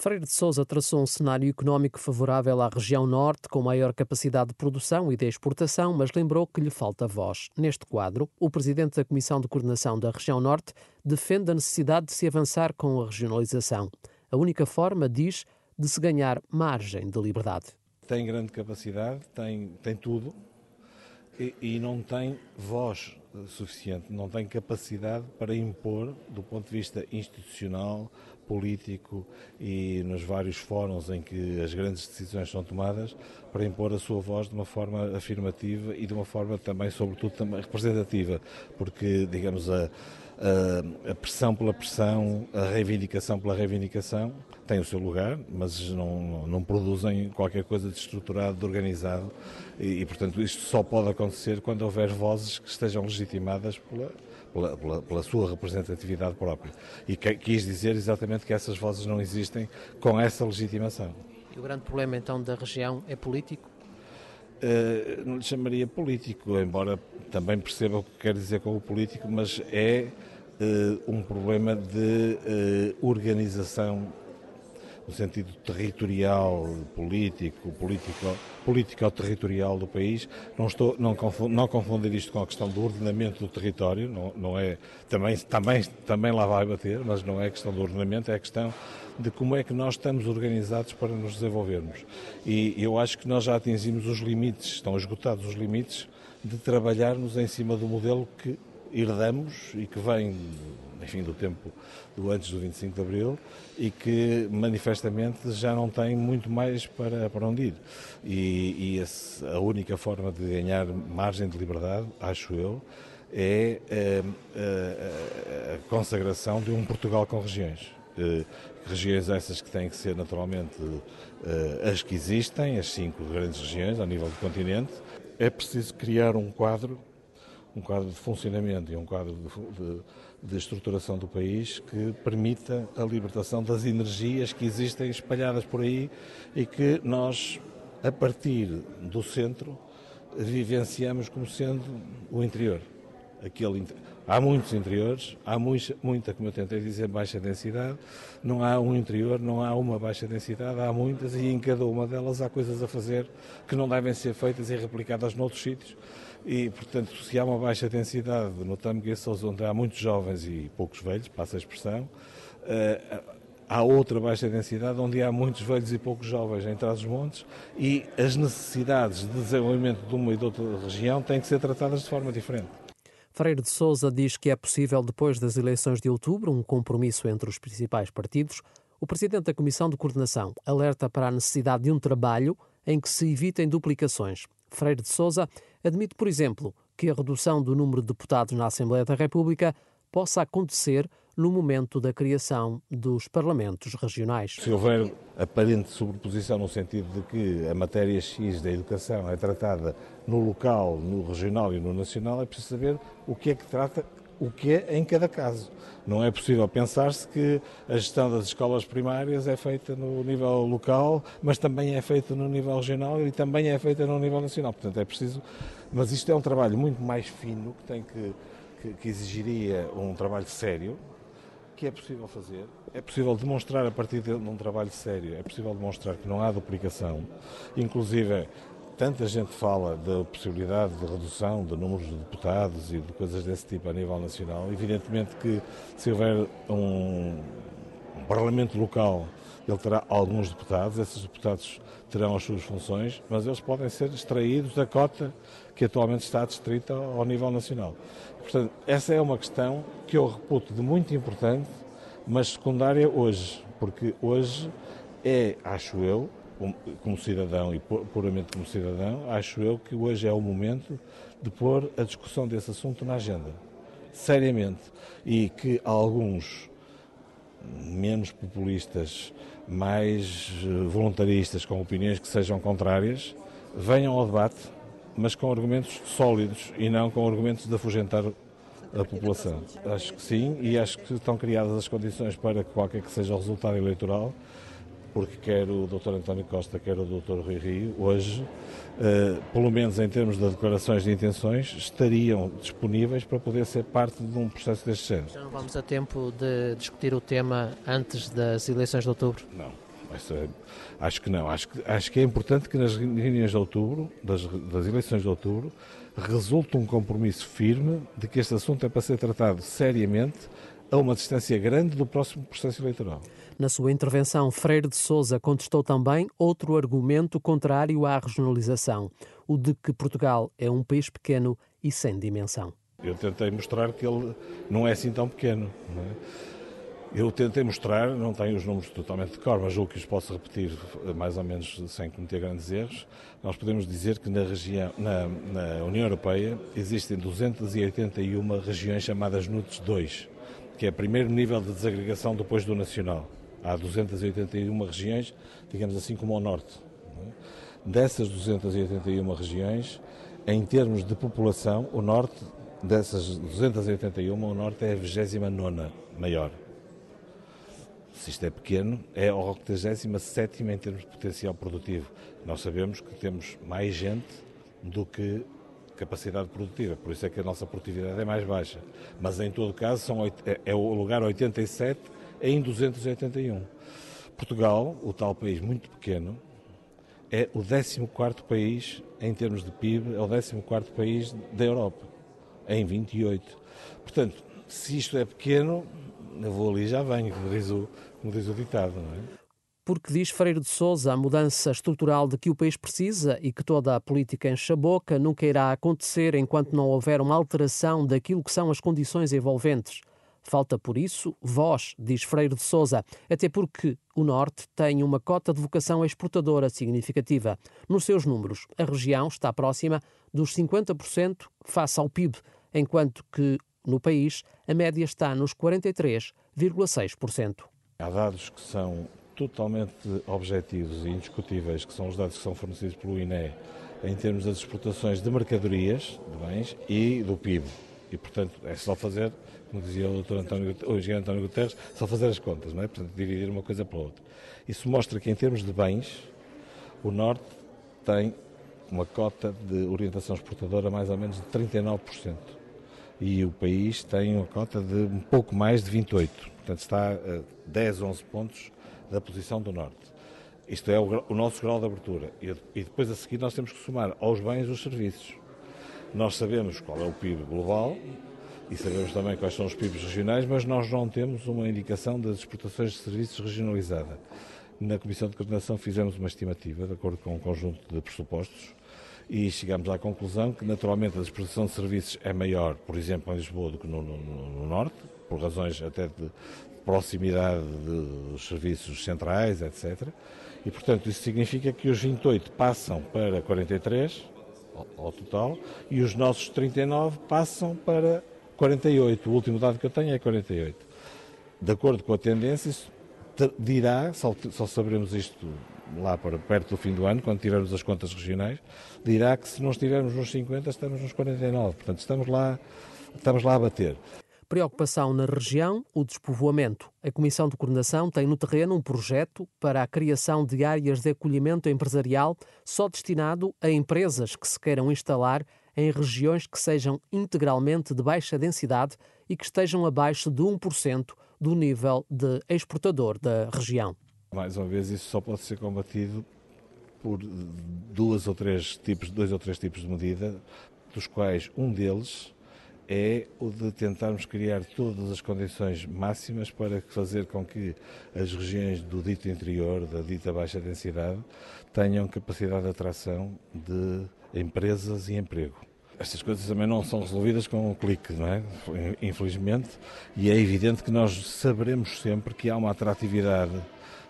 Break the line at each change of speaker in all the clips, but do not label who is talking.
Freire de Sousa traçou um cenário económico favorável à região norte, com maior capacidade de produção e de exportação, mas lembrou que lhe falta voz. Neste quadro, o presidente da Comissão de Coordenação da Região Norte defende a necessidade de se avançar com a regionalização. A única forma, diz, de se ganhar margem de liberdade.
Tem grande capacidade, tem, tem tudo, e, e, não tem voz suficiente, não tem capacidade para impor, do ponto de vista institucional, político e nos vários fóruns em que as grandes decisões são tomadas, para impor a sua voz de uma forma afirmativa e de uma forma também, sobretudo, também representativa, porque, digamos, a, a, pressão pela pressão, a reivindicação pela reivindicação, têm o seu lugar, mas não, não produzem qualquer coisa de estruturado, de organizado, e, e, portanto isto só pode acontecer quando houver vozes que estejam legitimadas pela, pela, pela, pela sua representatividade própria. E que, quis dizer exatamente que essas vozes não existem com essa legitimação.
E o grande problema então da região é político?
Uh, não lhe chamaria político, embora também perceba o que quer dizer com o político, mas é uh, um problema de uh, organização no sentido territorial, político, político, político-territorial do país. Não estou, não, confundir, não confundir isto com a questão do ordenamento do território, não, não é, também, também, também lá vai bater, mas não é questão do ordenamento, é a questão de como é que nós estamos organizados para nos desenvolvermos. E eu acho que nós já atingimos os limites, estão esgotados os limites de trabalharmos em cima do modelo que herdamos e que vem, enfim, do tempo do antes do 25 de Abril e que manifestamente já não tem muito mais para, para onde ir. E, e esse, a única forma de ganhar margem de liberdade, acho eu, é a, eh, eh, a consagração de um Portugal com regiões. Eh, regiões essas que têm que ser naturalmente as que existem, as cinco grandes regiões ao nível do continente. É preciso criar um quadro um quadro de funcionamento e um quadro de, de, de, estruturação do país que permita a libertação das energias que existem espalhadas por aí e que nós, a partir do centro, vivenciamos como sendo o interior. Aquele, há muitos interiores, há muita, como eu tentei dizer, baixa densidade. Não há um interior, não há uma baixa densidade, há muitas e em cada uma delas há coisas a fazer que não devem ser feitas e replicadas noutros sítios e, portanto, se há uma baixa densidade no Tamgueços, onde há muitos jovens e poucos velhos, passa a expressão, uh, há outra baixa densidade onde há muitos velhos e poucos jovens em Trás-os-Montes e as necessidades de desenvolvimento de uma e de outra região têm que ser tratadas de forma diferente.
Freire de Souza diz que é possível, depois das eleições de outubro, um compromisso entre os principais partidos. O presidente da Comissão de Coordenação alerta para a necessidade de um trabalho em que se evitem duplicações. Freire de Souza admite, por exemplo, que a redução do número de deputados na Assembleia da República possa acontecer no momento da criação dos parlamentos regionais.
Se houver aparente sobreposição no sentido de que a matéria X da educação é tratada no local, no regional e no nacional, é preciso saber o que é que trata o que é em cada caso. Não é possível pensar-se que a gestão das escolas primárias é feita no nível local, mas também é feita no nível regional e também é feita no nível nacional. Portanto, é preciso. Mas isto é um trabalho muito mais fino que tem que, que, que exigiria um trabalho sério, que é possível fazer. É possível demonstrar a partir de um trabalho sério, é possível demonstrar que não há duplicação. Inclusive, tanta gente fala da possibilidade de redução de números de deputados e de coisas desse tipo a nível nacional. Evidentemente que se houver um, um parlamento local, ele terá alguns deputados, esses deputados terão as suas funções, mas eles podem ser extraídos da cota que atualmente está distrita ao nível nacional. Portanto, essa é uma questão que eu reputo de muito importante, mas secundária hoje, porque hoje é, acho eu, como cidadão e puramente como cidadão, acho eu que hoje é o momento de pôr a discussão desse assunto na agenda, seriamente, e que alguns menos populistas, mais voluntaristas, com opiniões que sejam contrárias, venham ao debate, mas com argumentos sólidos e não com argumentos de afugentar a população. Acho que sim, e acho que estão criadas as condições para que qualquer que seja o resultado eleitoral porque quer o Dr. António Costa, quer o Dr. Rui Rio, hoje, uh, pelo menos em termos de declarações de intenções, estariam disponíveis para poder ser parte de um processo deste género.
Já não vamos a tempo de discutir o tema antes das eleições de outubro?
Não É, acho que não. Acho que, acho que é importante que nas reuniões de outubro, das, das eleições de outubro, resulte um compromisso firme de que este assunto é para ser tratado seriamente a uma distância grande do próximo processo eleitoral.
Na sua intervenção, Freire de Sousa contestou também outro argumento contrário à regionalização, o de que Portugal é um país pequeno e sem dimensão.
Eu tentei mostrar que ele não é assim tão pequeno. É? Eu tentei mostrar, não tenho os números totalmente de cor, mas julgo que os posso repetir mais ou menos sem cometer grandes erros. Nós podemos dizer que na, região, na, na União Europeia existem 281 regiões chamadas NUTS 2, que é o primeiro nível de desagregação depois do nacional. Há 281 regiões, digamos assim como ao norte. É? Dessas 281 regiões, em termos de população, o norte Dessas 281, o Norte é a 29 maior. Se isto é pequeno, é a 87 em termos de potencial produtivo. Nós sabemos que temos mais gente do que capacidade produtiva, por isso é que a nossa produtividade é mais baixa. Mas em todo caso são, é, é o lugar 87 em 281. Portugal, o tal país muito pequeno, é o 14º país em termos de PIB, é o 14º país da Europa em 28. Portanto, se isto é pequeno, eu vou ali e já venho, como diz o, como diz o ditado, não é?
Porque diz Freire de Souza, a mudança estrutural de que o país precisa e que toda a política enche a boca nunca irá acontecer enquanto não houver uma alteração daquilo que são as condições envolventes. Falta, por isso, voz, diz Freire de Souza, até porque o Norte tem uma cota de vocação exportadora significativa. Nos seus números, a região está próxima dos 50% face ao PIB, enquanto que no país a média está nos 43,6%.
Há dados que são totalmente objetivos e indiscutíveis, que são os dados que são fornecidos pelo INE em termos das exportações de mercadorias, de bens e do PIB. E, portanto, é só fazer, como dizia o, Dr. António, o engenheiro António Guterres, só fazer as contas, não é? Portanto, dividir uma coisa pela outra. Isso mostra que, em termos de bens, o Norte tem uma cota de orientação exportadora mais ou menos de 39% e o país tem uma cota de um pouco mais de 28. Portanto, está a 10, 11 pontos da posição do Norte. Isto é o, o nosso grau de abertura. E, e, depois a seguir nós temos que somar aos bens os serviços. Nós sabemos qual é o PIB global e sabemos também quais são os PIBs regionais, mas nós não temos uma indicação das exportações de serviços regionalizada. Na Comissão de Coordenação fizemos uma estimativa, de acordo com um conjunto de pressupostos, e chegamos à conclusão que, naturalmente, a exposição de serviços é maior, por exemplo, em Lisboa do que no, no, no Norte, por razões até de proximidade dos serviços centrais, etc. E, portanto, isso significa que os 28 passam para 43 ao, ao total e os nossos 39 passam para 48. O último dado que eu tenho é 48. De acordo com a tendência, isso dirá, só, só saberemos isto lá para perto do fim do ano, quando tivermos as contas regionais, dirá que se não estivermos nos 50, estamos nos 49. Portanto, estamos lá, estamos lá a bater.
Preocupação na região, o despovoamento. A Comissão de Coordenação tem no terreno um projeto para a criação de áreas de acolhimento empresarial só destinado a empresas que se queiram instalar em regiões que sejam integralmente de baixa densidade e que estejam abaixo de 1% do nível de exportador da região.
Mais uma vez, isso só pode ser combatido por duas ou três tipos, dois ou três tipos de medida, dos quais um deles é o de tentarmos criar todas as condições máximas para fazer com que as regiões do dito interior, da dita baixa densidade, tenham capacidade de atração de empresas e emprego. Estas coisas também não são resolvidas com um clique, não é? Infelizmente, e é evidente que nós saberemos sempre que há uma atratividade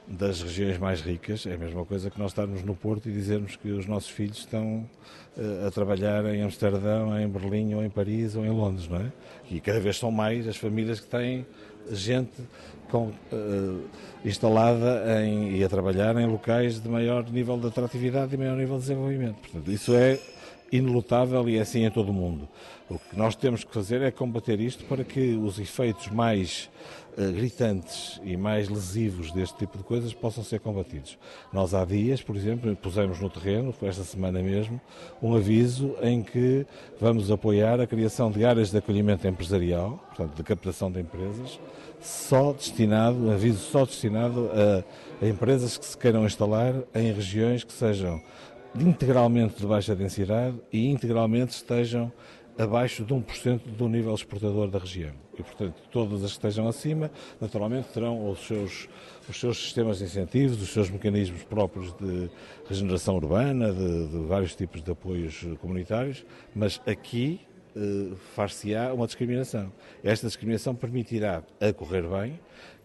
das regiões mais ricas. É a mesma coisa que nós estarmos no Porto e dizermos que os nossos filhos estão uh, a trabalhar em Amsterdão, em Berlim, ou em Paris, ou em Londres, não é? E cada vez são mais as famílias que têm gente com, uh, instalada em, e a trabalhar em locais de maior nível de atratividade e maior nível de desenvolvimento. Portanto, isso é inelutável e é assim em todo o mundo. O que nós temos que fazer é combater isto para que os efeitos mais uh, gritantes e mais lesivos deste tipo de coisas possam ser combatidos. Nós há dias, por exemplo, pusemos no terreno, foi esta semana mesmo, um aviso em que vamos apoiar a criação de áreas de acolhimento empresarial, portanto, de captação de empresas, só destinado, um aviso só destinado a, a empresas que se queiram instalar em regiões que sejam integralmente de baixa densidade e integralmente estejam abaixo de 1% do nível exportador da região. E, portanto, todas as que estejam acima, naturalmente, terão os seus, os seus sistemas de incentivos, os seus mecanismos próprios de regeneração urbana, de, de vários tipos de apoios comunitários, mas aqui far-se-á uma discriminação. Esta discriminação permitirá, a correr bem,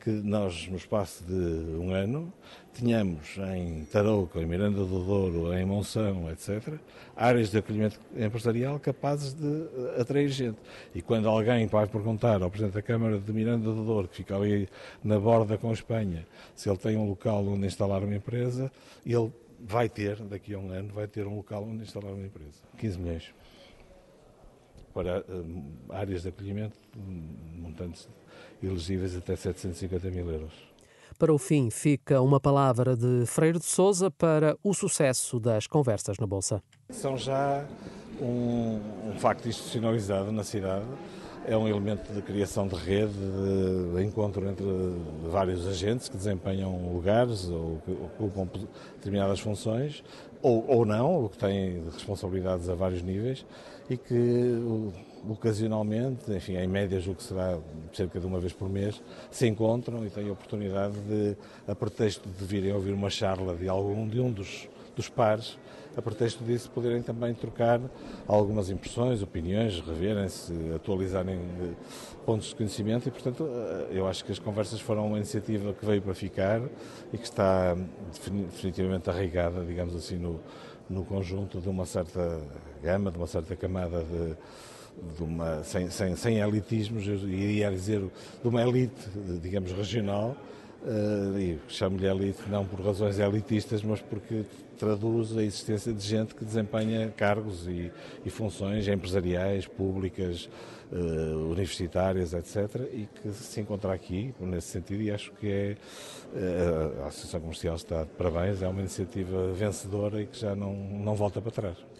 que nós, no espaço de um ano, tenhamos em Tarouca, em Miranda do Douro, em Monção, etc., áreas de acolhimento empresarial capazes de eh, atrair gente. E quando alguém vai perguntar ao Presidente da Câmara de Miranda do Douro, que fica ali na borda com a Espanha, se ele tem um local onde instalar uma empresa, ele vai ter, daqui a um ano, vai ter um local onde instalar uma empresa. 15 milhões para uh, áreas de acolhimento, montantes elegíveis até 750 mil euros.
Para o fim, fica uma palavra de Freire de Souza para o sucesso das conversas na Bolsa.
São já um, um facto institucionalizado na cidade é um elemento de criação de rede, de encontro entre vários agentes que desempenham lugares ou que ocupam determinadas funções, ou, ou não, ou que têm responsabilidades a vários níveis e que ocasionalmente, enfim, em média julgo que será cerca de uma vez por mês, se encontram e têm a oportunidade de, a pretexto de virem ouvir uma charla de algum de um dos, dos pares, a pretexto disso poderem também trocar algumas impressões, opiniões, reverem-se, atualizarem eh, pontos de conhecimento e, portanto, eh, eu acho que as conversas foram uma iniciativa que veio para ficar e que está definitivamente arraigada, digamos assim, no, no conjunto de uma certa gama, de uma certa camada de, de uma, sem, sem, sem elitismos, iria dizer de uma elite, digamos, regional, uh, e chamo-lhe elite não por razões elitistas, mas porque traduz a existência de gente que desempenha cargos e, e funções empresariais, públicas, uh, universitárias, etc., e que se encontra aqui, nesse sentido, e acho que é, uh, a Associação Comercial está de parabéns, é uma iniciativa vencedora e que já não, não volta para trás.